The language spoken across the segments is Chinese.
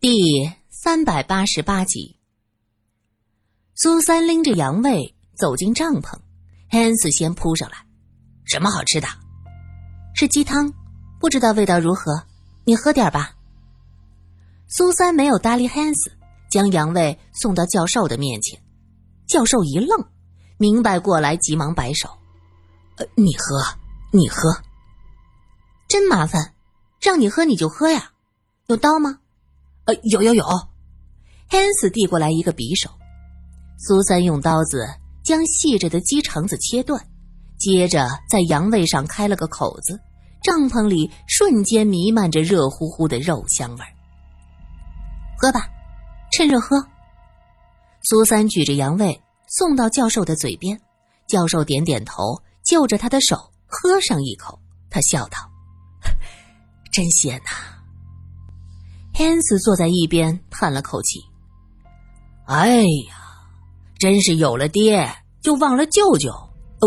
第三百八十八集，苏三拎着羊胃走进帐篷，汉斯先扑上来：“什么好吃的？是鸡汤，不知道味道如何，你喝点吧。”苏三没有搭理汉斯，将羊胃送到教授的面前。教授一愣，明白过来，急忙摆手：“呃，你喝，你喝。真麻烦，让你喝你就喝呀，有刀吗？”有有有，汉斯递过来一个匕首，苏三用刀子将细着的鸡肠子切断，接着在羊胃上开了个口子，帐篷里瞬间弥漫着热乎乎的肉香味喝吧，趁热喝。苏三举着羊胃送到教授的嘴边，教授点点头，就着他的手喝上一口，他笑道：“ 真鲜呐。”天子坐在一边叹了口气：“哎呀，真是有了爹就忘了舅舅，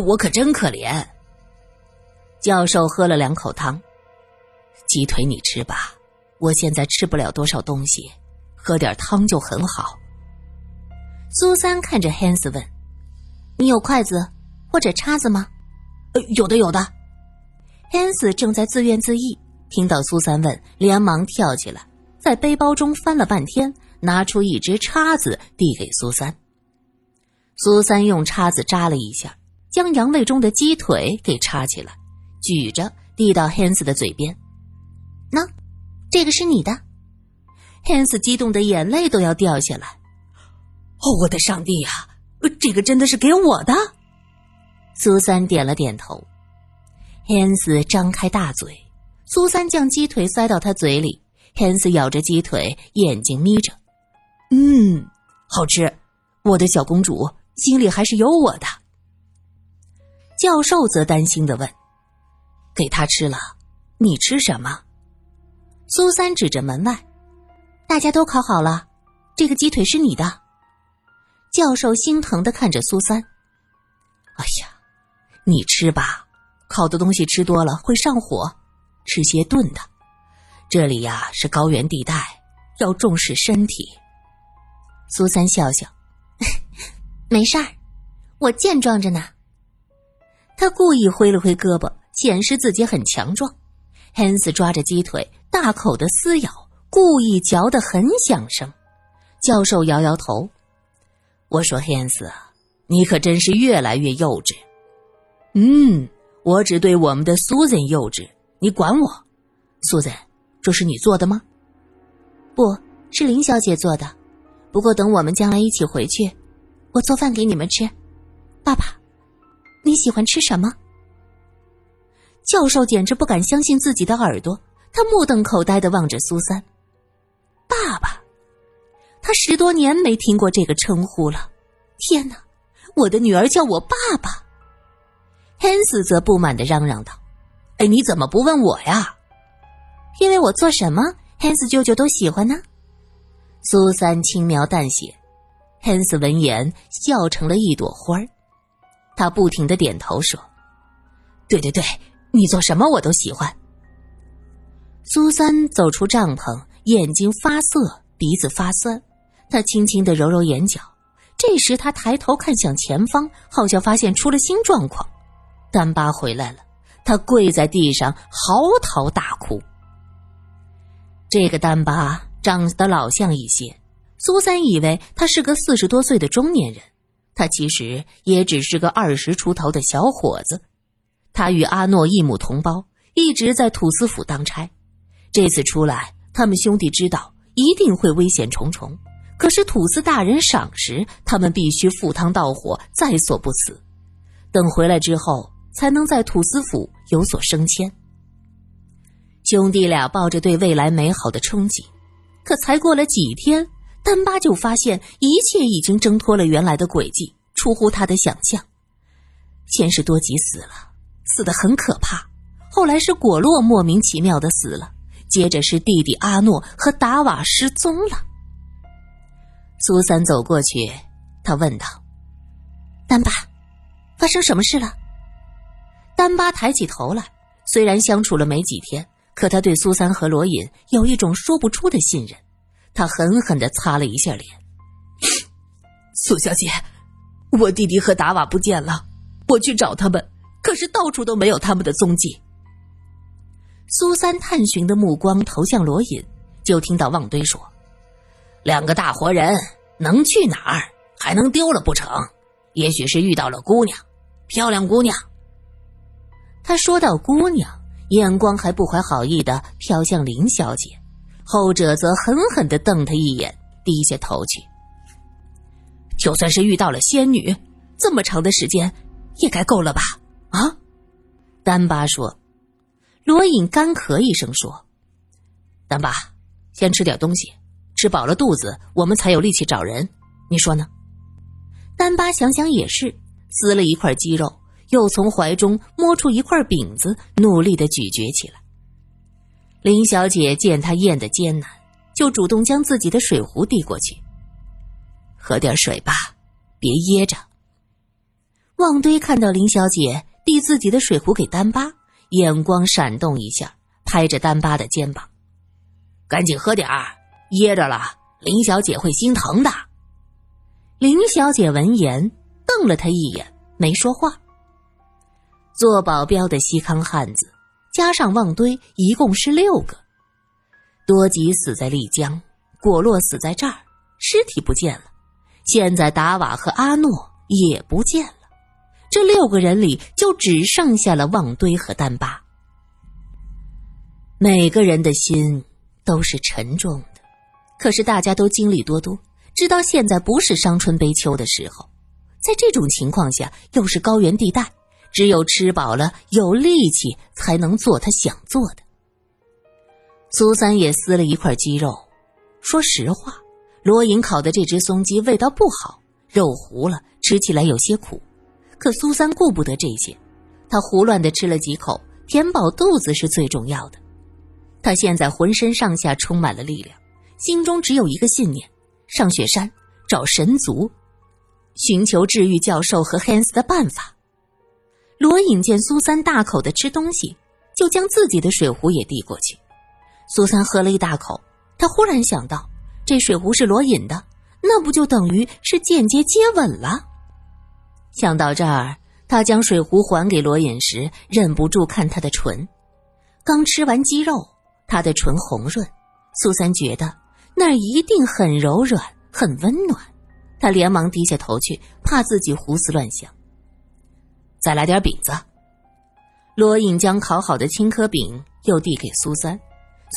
我可真可怜。”教授喝了两口汤，鸡腿你吃吧，我现在吃不了多少东西，喝点汤就很好。苏三看着汉斯问：“你有筷子或者叉子吗？”“呃，有的，有的。”汉斯正在自怨自艾，听到苏三问，连忙跳起来。在背包中翻了半天，拿出一只叉子递给苏三。苏三用叉子扎了一下，将羊胃中的鸡腿给插起来，举着递到汉斯的嘴边。喏，这个是你的。汉斯激动的眼泪都要掉下来。哦，我的上帝呀，这个真的是给我的！苏三点了点头。汉斯张开大嘴，苏三将鸡腿塞到他嘴里。天赐咬着鸡腿，眼睛眯着，嗯，好吃。我的小公主心里还是有我的。教授则担心的问：“给他吃了，你吃什么？”苏三指着门外：“大家都烤好了，这个鸡腿是你的。”教授心疼的看着苏三：“哎呀，你吃吧，烤的东西吃多了会上火，吃些炖的。”这里呀是高原地带，要重视身体。苏三笑笑，没事儿，我健壮着呢。他故意挥了挥胳膊，显示自己很强壮。汉斯抓着鸡腿，大口的撕咬，故意嚼得很响声。教授摇摇头，我说汉斯，你可真是越来越幼稚。嗯，我只对我们的苏 n 幼稚，你管我，苏 n 这是你做的吗？不是林小姐做的，不过等我们将来一起回去，我做饭给你们吃。爸爸，你喜欢吃什么？教授简直不敢相信自己的耳朵，他目瞪口呆的望着苏三。爸爸，他十多年没听过这个称呼了。天哪，我的女儿叫我爸爸。汉斯则不满的嚷嚷道：“哎，你怎么不问我呀？”因为我做什么，汉斯舅舅都喜欢呢。苏三轻描淡写，汉斯闻言笑成了一朵花儿。他不停的点头说：“对对对，你做什么我都喜欢。”苏三走出帐篷，眼睛发涩，鼻子发酸。他轻轻的揉揉眼角。这时他抬头看向前方，好像发现出了新状况。丹巴回来了，他跪在地上嚎啕大哭。这个丹巴长得老像一些，苏三以为他是个四十多岁的中年人，他其实也只是个二十出头的小伙子。他与阿诺一母同胞，一直在土司府当差。这次出来，他们兄弟知道一定会危险重重。可是土司大人赏识他们，必须赴汤蹈火，在所不辞。等回来之后，才能在土司府有所升迁。兄弟俩抱着对未来美好的憧憬，可才过了几天，丹巴就发现一切已经挣脱了原来的轨迹，出乎他的想象。先是多吉死了，死得很可怕；后来是果洛莫名其妙的死了，接着是弟弟阿诺和达瓦失踪了。苏三走过去，他问道：“丹巴，发生什么事了？”丹巴抬起头来，虽然相处了没几天。可他对苏三和罗隐有一种说不出的信任，他狠狠的擦了一下脸。苏小姐，我弟弟和达瓦不见了，我去找他们，可是到处都没有他们的踪迹。苏三探寻的目光投向罗隐，就听到旺堆说：“两个大活人能去哪儿？还能丢了不成？也许是遇到了姑娘，漂亮姑娘。”他说到姑娘，眼光还不怀好意的飘向林小姐，后者则狠狠的瞪他一眼，低下头去。就算是遇到了仙女，这么长的时间也该够了吧？啊？丹巴说。罗隐干咳一声说：“丹巴，先吃点东西，吃饱了肚子，我们才有力气找人。你说呢？”丹巴想想也是，撕了一块鸡肉，又从怀中摸出一块饼子，努力的咀嚼起来。林小姐见他咽得艰难，就主动将自己的水壶递过去：“喝点水吧，别噎着。”旺堆看到林小姐递自己的水壶给丹巴。眼光闪动一下，拍着丹巴的肩膀：“赶紧喝点儿，噎着了，林小姐会心疼的。”林小姐闻言瞪了他一眼，没说话。做保镖的西康汉子加上旺堆，一共是六个。多吉死在丽江，果洛死在这儿，尸体不见了。现在达瓦和阿诺也不见了。这六个人里，就只剩下了旺堆和丹巴。每个人的心都是沉重的，可是大家都经历多多，知道现在不是伤春悲秋的时候。在这种情况下，又是高原地带，只有吃饱了有力气，才能做他想做的。苏三也撕了一块鸡肉，说实话，罗隐烤的这只松鸡味道不好，肉糊了，吃起来有些苦。可苏三顾不得这些，他胡乱的吃了几口，填饱肚子是最重要的。他现在浑身上下充满了力量，心中只有一个信念：上雪山找神族，寻求治愈教授和 Hans 的办法。罗隐见苏三大口的吃东西，就将自己的水壶也递过去。苏三喝了一大口，他忽然想到，这水壶是罗隐的，那不就等于是间接接吻了？想到这儿，他将水壶还给罗隐时，忍不住看他的唇。刚吃完鸡肉，他的唇红润。苏三觉得那儿一定很柔软、很温暖。他连忙低下头去，怕自己胡思乱想。再来点饼子。罗隐将烤好的青稞饼又递给苏三，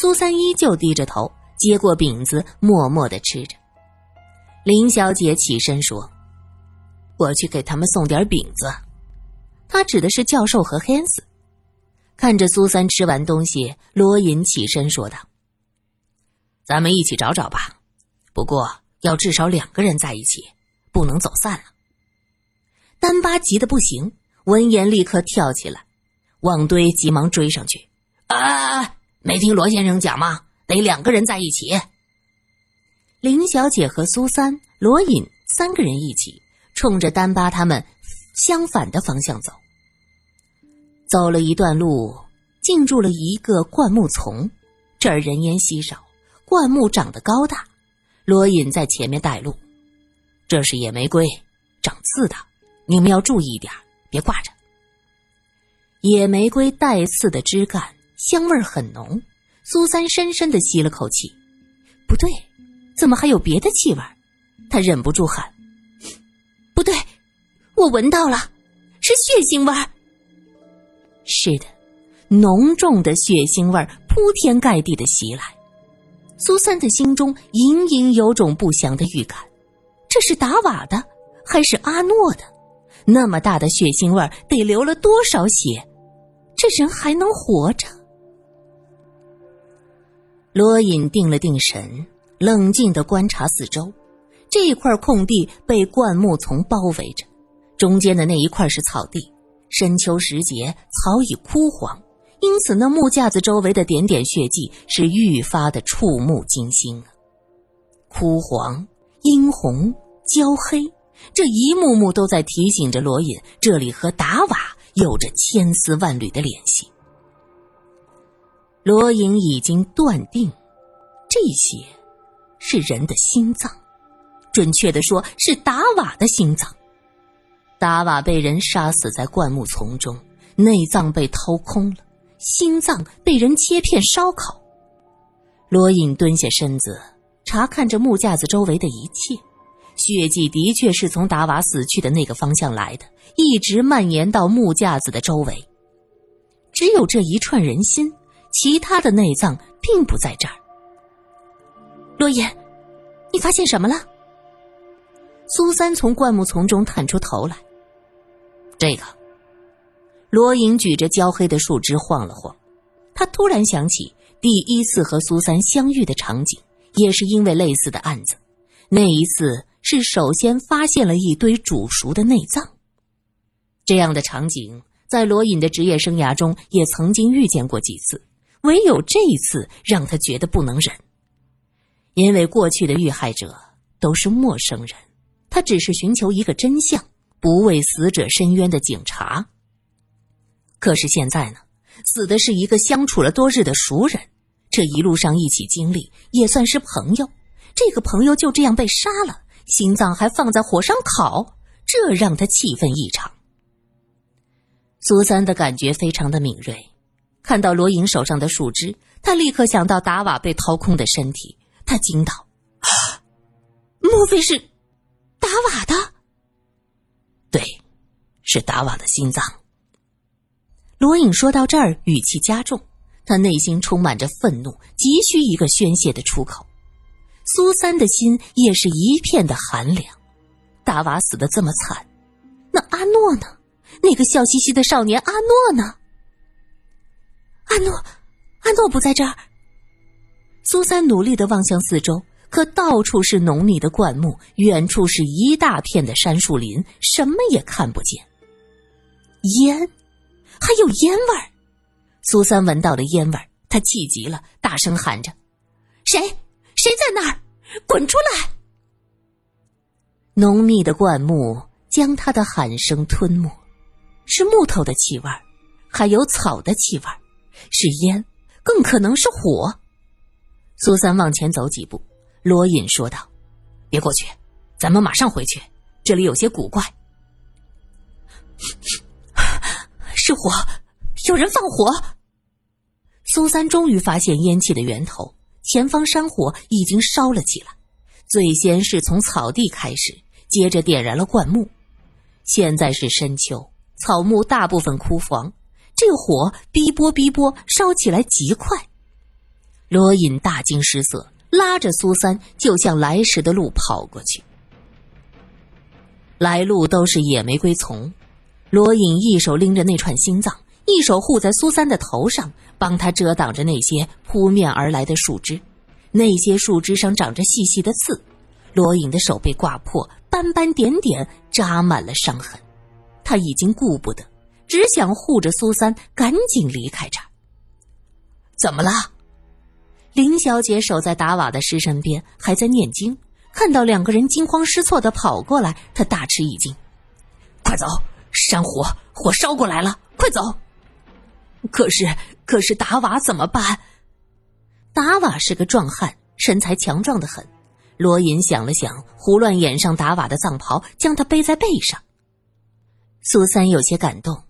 苏三依旧低着头接过饼子，默默的吃着。林小姐起身说。我去给他们送点饼子。他指的是教授和 Hans。看着苏三吃完东西，罗隐起身说道：“咱们一起找找吧，不过要至少两个人在一起，不能走散了。”丹巴急得不行，闻言立刻跳起来。旺堆急忙追上去：“啊，没听罗先生讲吗？得两个人在一起。”林小姐和苏三、罗隐三个人一起。冲着丹巴他们相反的方向走，走了一段路，进入了一个灌木丛。这儿人烟稀少，灌木长得高大。罗隐在前面带路。这是野玫瑰，长刺的，你们要注意一点，别挂着。野玫瑰带刺的枝干，香味很浓。苏三深深的吸了口气，不对，怎么还有别的气味？他忍不住喊。不对，我闻到了，是血腥味儿。是的，浓重的血腥味儿铺天盖地的袭来。苏三的心中隐隐有种不祥的预感，这是达瓦的还是阿诺的？那么大的血腥味儿，得流了多少血？这人还能活着？罗隐定了定神，冷静的观察四周。这一块空地被灌木丛包围着，中间的那一块是草地。深秋时节，草已枯黄，因此那木架子周围的点点血迹是愈发的触目惊心啊！枯黄、殷红、焦黑，这一幕幕都在提醒着罗隐，这里和达瓦有着千丝万缕的联系。罗隐已经断定，这些。是人的心脏，准确的说是达瓦的心脏。达瓦被人杀死在灌木丛中，内脏被掏空了，心脏被人切片烧烤。罗隐蹲下身子，查看着木架子周围的一切，血迹的确是从达瓦死去的那个方向来的，一直蔓延到木架子的周围。只有这一串人心，其他的内脏并不在这儿。罗隐，你发现什么了？苏三从灌木丛中探出头来。这个，罗隐举着焦黑的树枝晃了晃，他突然想起。第一次和苏三相遇的场景，也是因为类似的案子。那一次是首先发现了一堆煮熟的内脏。这样的场景在罗隐的职业生涯中也曾经遇见过几次，唯有这一次让他觉得不能忍。因为过去的遇害者都是陌生人，他只是寻求一个真相，不为死者伸冤的警察。可是现在呢？死的是一个相处了多日的熟人，这一路上一起经历，也算是朋友。这个朋友就这样被杀了，心脏还放在火上烤，这让他气愤异常。苏三的感觉非常的敏锐，看到罗颖手上的树枝，他立刻想到达瓦被掏空的身体，他惊道：“莫非是达瓦的？”“对，是达瓦的心脏。”罗颖说到这儿，语气加重，他内心充满着愤怒，急需一个宣泄的出口。苏三的心也是一片的寒凉。达瓦死的这么惨，那阿诺呢？那个笑嘻嘻的少年阿诺呢？阿诺，阿诺不在这儿。苏三努力的望向四周，可到处是浓密的灌木，远处是一大片的杉树林，什么也看不见。烟。还有烟味儿，苏三闻到了烟味儿，他气急了，大声喊着：“谁？谁在那儿？滚出来！”浓密的灌木将他的喊声吞没，是木头的气味还有草的气味是烟，更可能是火。苏三往前走几步，罗隐说道：“别过去，咱们马上回去，这里有些古怪。”是火，有人放火。苏三终于发现烟气的源头，前方山火已经烧了起来。最先是从草地开始，接着点燃了灌木。现在是深秋，草木大部分枯黄，这火逼波逼波烧起来极快。罗隐大惊失色，拉着苏三就向来时的路跑过去。来路都是野玫瑰丛。罗隐一手拎着那串心脏，一手护在苏三的头上，帮他遮挡着那些扑面而来的树枝。那些树枝上长着细细的刺，罗隐的手被刮破，斑斑点点扎满了伤痕。他已经顾不得，只想护着苏三赶紧离开这儿。怎么了？林小姐守在达瓦的尸身边，还在念经。看到两个人惊慌失措的跑过来，她大吃一惊：“快走！”山火，火烧过来了，快走！可是，可是达瓦怎么办？达瓦是个壮汉，身材强壮的很。罗隐想了想，胡乱掩上达瓦的藏袍，将他背在背上。苏三有些感动，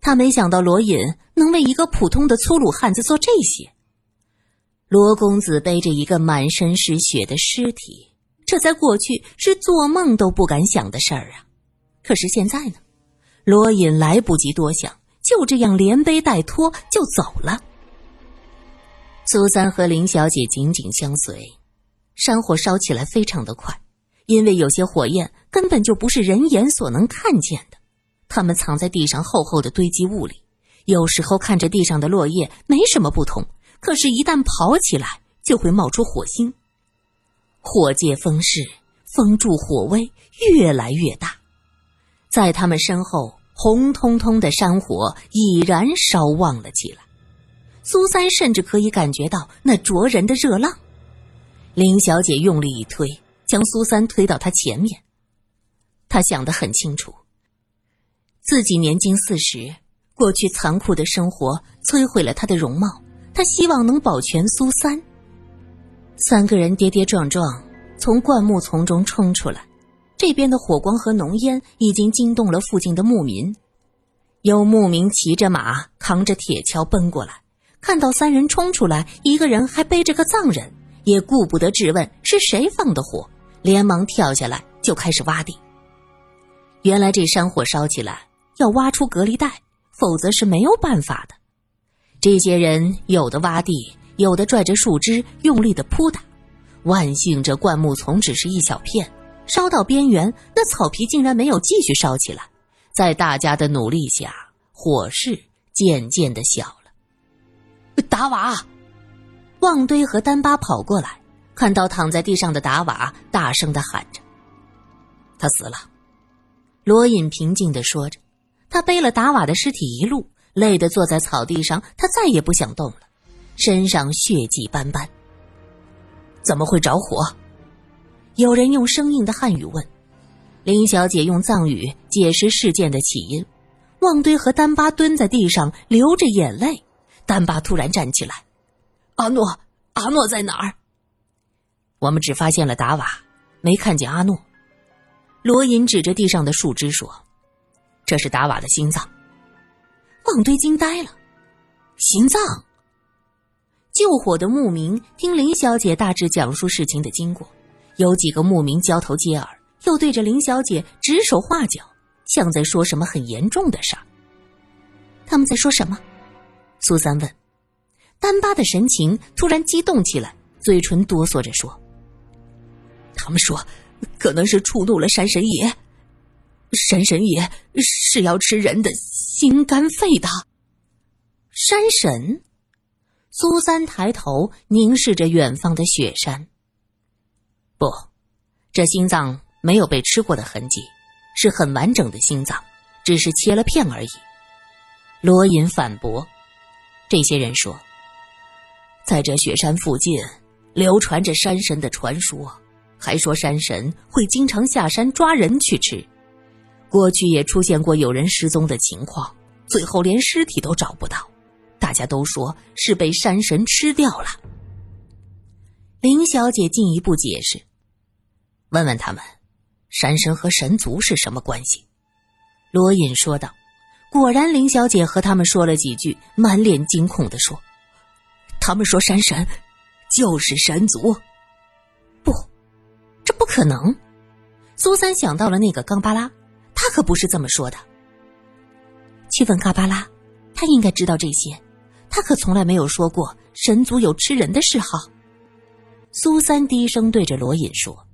他没想到罗隐能为一个普通的粗鲁汉子做这些。罗公子背着一个满身是血的尸体，这在过去是做梦都不敢想的事儿啊！可是现在呢？罗隐来不及多想，就这样连背带拖就走了。苏三和林小姐紧紧相随，山火烧起来非常的快，因为有些火焰根本就不是人眼所能看见的，他们藏在地上厚厚的堆积物里，有时候看着地上的落叶没什么不同，可是，一旦跑起来就会冒出火星，火借风势，风助火威，越来越大。在他们身后，红彤彤的山火已然烧旺了起来。苏三甚至可以感觉到那灼人的热浪。林小姐用力一推，将苏三推到她前面。她想得很清楚，自己年近四十，过去残酷的生活摧毁了她的容貌，她希望能保全苏三。三个人跌跌撞撞从灌木丛中冲出来，这边的火光和浓烟已经惊动了附近的牧民。有牧民骑着马，扛着铁锹奔过来，看到三人冲出来，一个人还背着个藏人，也顾不得质问是谁放的火，连忙跳下来就开始挖地。原来这山火烧起来要挖出隔离带，否则是没有办法的。这些人有的挖地，有的拽着树枝用力的扑打。万幸这灌木丛只是一小片，烧到边缘，那草皮竟然没有继续烧起来。在大家的努力下，火势渐渐的小了。达瓦，旺堆和丹巴跑过来，看到躺在地上的达瓦，大声的喊着：“他死了。”罗隐平静的说着，他背了达瓦的尸体一路，累得坐在草地上，他再也不想动了，身上血迹斑斑。怎么会着火？有人用生硬的汉语问。林小姐用藏语解释事件的起因。旺堆和丹巴蹲在地上流着眼泪。丹巴突然站起来：“阿诺，阿诺在哪儿？”我们只发现了达瓦，没看见阿诺。罗隐指着地上的树枝说：“这是达瓦的心脏。”旺堆惊呆了：“心脏？”救火的牧民听林小姐大致讲述事情的经过，有几个牧民交头接耳，又对着林小姐指手画脚，像在说什么很严重的事儿。他们在说什么？苏三问。丹巴的神情突然激动起来，嘴唇哆嗦着说：“他们说。”可能是触怒了山神爷，山神爷是要吃人的心肝肺的。山神，苏三抬头凝视着远方的雪山。不，这心脏没有被吃过的痕迹，是很完整的心脏，只是切了片而已。罗隐反驳：“这些人说，在这雪山附近流传着山神的传说。”还说山神会经常下山抓人去吃，过去也出现过有人失踪的情况，最后连尸体都找不到，大家都说是被山神吃掉了。林小姐进一步解释：“问问他们，山神和神族是什么关系？”罗隐说道。果然，林小姐和他们说了几句，满脸惊恐的说：“他们说山神就是神族。”不这不可能，苏三想到了那个冈巴拉，他可不是这么说的。去问嘎巴拉，他应该知道这些，他可从来没有说过神族有吃人的嗜好。苏三低声对着罗隐说，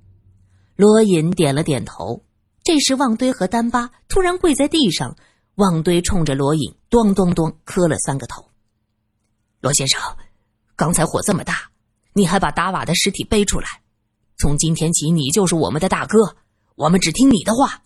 罗隐点了点头。这时，旺堆和丹巴突然跪在地上，旺堆冲着罗隐咚咚咚磕了三个头。罗先生，刚才火这么大，你还把达瓦的尸体背出来。从今天起，你就是我们的大哥，我们只听你的话。